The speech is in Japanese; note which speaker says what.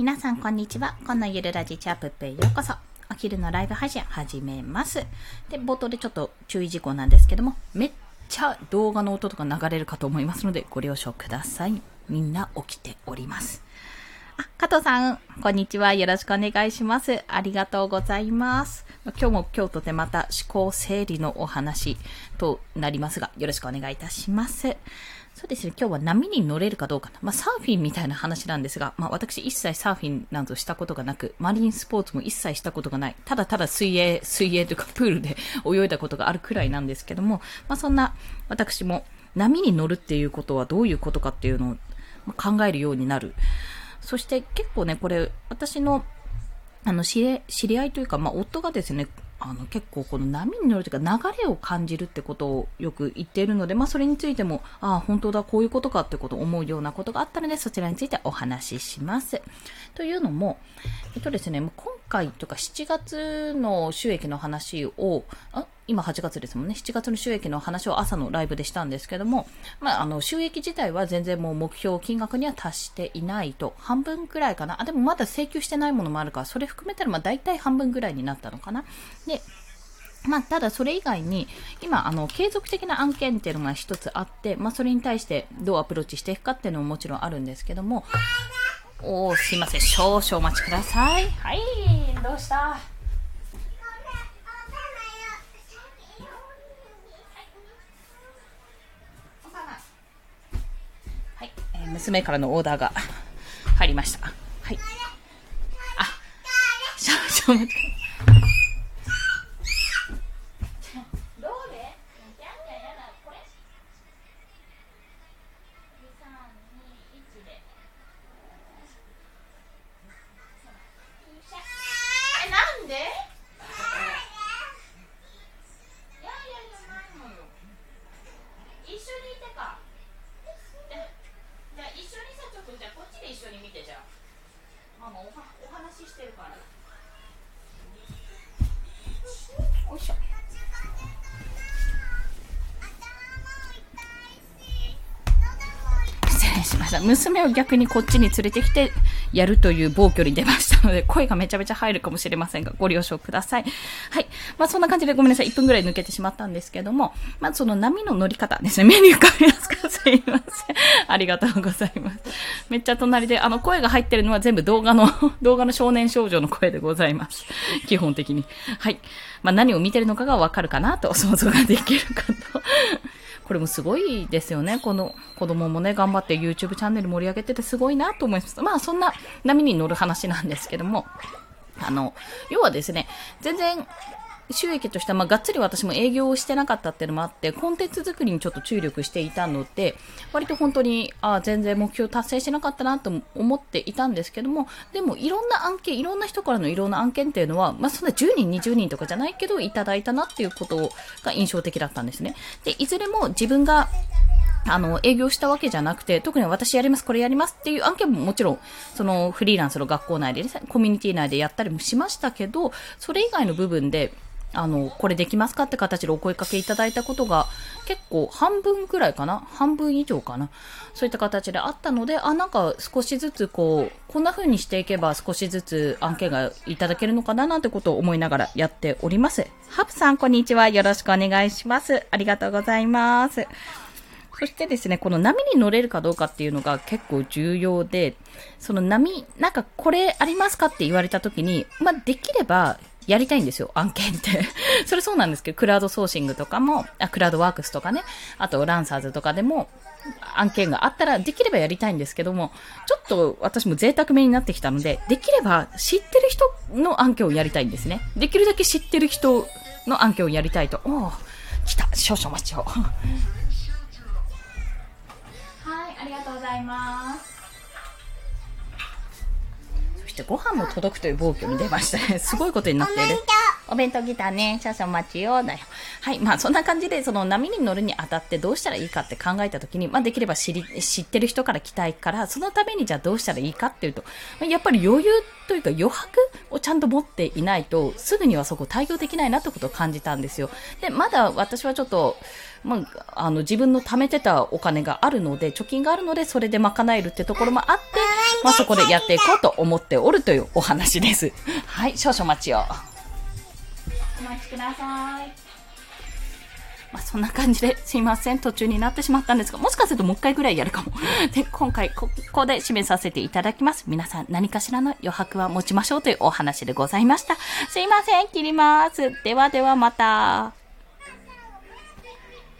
Speaker 1: 皆さんこんにちは。このゆるラジチャープペへようこそ。お昼のライブ配信始めます。で、冒頭でちょっと注意事項なんですけども、めっちゃ動画の音とか流れるかと思いますので、ご了承ください。みんな起きております。加藤さん、こんにちは。よろしくお願いします。ありがとうございます。今日も今日とてまた思考整理のお話となりますが、よろしくお願いいたします。そうですね、今日は波に乗れるかどうかな。まあ、サーフィンみたいな話なんですが、まあ、私一切サーフィンなどしたことがなく、マリンスポーツも一切したことがない。ただただ水泳、水泳というかプールで泳いだことがあるくらいなんですけども、まあ、そんな私も波に乗るっていうことはどういうことかっていうのを考えるようになる。そして結構ね、これ、私の、あの、知り知り合いというか、まあ、夫がですね、あの、結構この波に乗るというか、流れを感じるってことをよく言っているので、まあ、それについても、ああ、本当だ、こういうことかってことを思うようなことがあったので、そちらについてお話しします。というのも、えっとですね、今回とか7月の収益の話を、あ今8月ですもんね。7月の収益の話を朝のライブでしたんですけども、まあ、あの、収益自体は全然もう目標金額には達していないと。半分くらいかな。あ、でもまだ請求してないものもあるから、それ含めたらまあ大体半分ぐらいになったのかな。で、まあ、ただそれ以外に、今、あの、継続的な案件っていうのが一つあって、まあ、それに対してどうアプローチしていくかっていうのももちろんあるんですけども、おー、すいません。少々お待ちください。はい、どうした？はい、えー娘からのオーダーが入りました。はい。あ、少々お待ちください。ました。娘を逆にこっちに連れてきてやるという暴挙に出ましたので、声がめちゃめちゃ入るかもしれませんが、ご了承ください。はい。まあそんな感じでごめんなさい。1分ぐらい抜けてしまったんですけども、まずその波の乗り方ですね。メニュー変えますかすいません。ありがとうございます。めっちゃ隣で、あの声が入ってるのは全部動画の、動画の少年少女の声でございます。基本的に。はい。まあ何を見てるのかがわかるかなと想像ができるかと。これもすごいですよね。この子供もね、頑張って YouTube チャンネル盛り上げててすごいなと思います。まあそんな波に乗る話なんですけども、あの、要はですね、全然収益としては、まあ、がっつり私も営業をしてなかったっていうのもあって、コンテンツ作りにちょっと注力していたので、割と本当に、ああ、全然目標達成してなかったなと思っていたんですけども、でもいろんな案件、いろんな人からのいろんな案件っていうのは、まあ、そんな10人、20人とかじゃないけど、いただいたなっていうことが印象的だったんですね。で、いずれも自分があの、営業したわけじゃなくて、特に私やります、これやりますっていう案件ももちろん、そのフリーランスの学校内で、ね、コミュニティ内でやったりもしましたけど、それ以外の部分で、あの、これできますかって形でお声かけいただいたことが結構半分くらいかな半分以上かなそういった形であったので、あ、なんか少しずつこう、こんな風にしていけば少しずつ案件がいただけるのかななんてことを思いながらやっております。ハプさん、こんにちは。よろしくお願いします。ありがとうございます。そしてですね、この波に乗れるかどうかっていうのが結構重要で、その波、なんかこれありますかって言われた時に、まあ、できればやりたいんですよ、案件って。それそうなんですけど、クラウドソーシングとかも、あ、クラウドワークスとかね、あとランサーズとかでも、案件があったらできればやりたいんですけども、ちょっと私も贅沢めになってきたので、できれば知ってる人の案件をやりたいんですね。できるだけ知ってる人の案件をやりたいと。おお来た、少々お待ちを。はい、ありがとうございます。そしてご飯も届くという暴挙に出ましたね。すごいことになっている。お弁当来たね。少々お待ちよ。だよ。はい。まあ、そんな感じで、その波に乗るにあたってどうしたらいいかって考えたときに、まあ、できれば知り、知ってる人から来たいから、そのためにじゃあどうしたらいいかっていうと、やっぱり余裕というか余白をちゃんと持っていないと、すぐにはそこ対応できないなってことを感じたんですよ。で、まだ私はちょっと、まあ、あの、自分の貯めてたお金があるので、貯金があるので、それで賄えるってところもあって、まあ、そこでやっていこうと思っておるというお話です。はい、少々お待ちを。お待ちください。まあ、そんな感じですいません。途中になってしまったんですが、もしかするともう一回ぐらいやるかも。で、今回ここで締めさせていただきます。皆さん何かしらの余白は持ちましょうというお話でございました。すいません。切ります。ではではまた。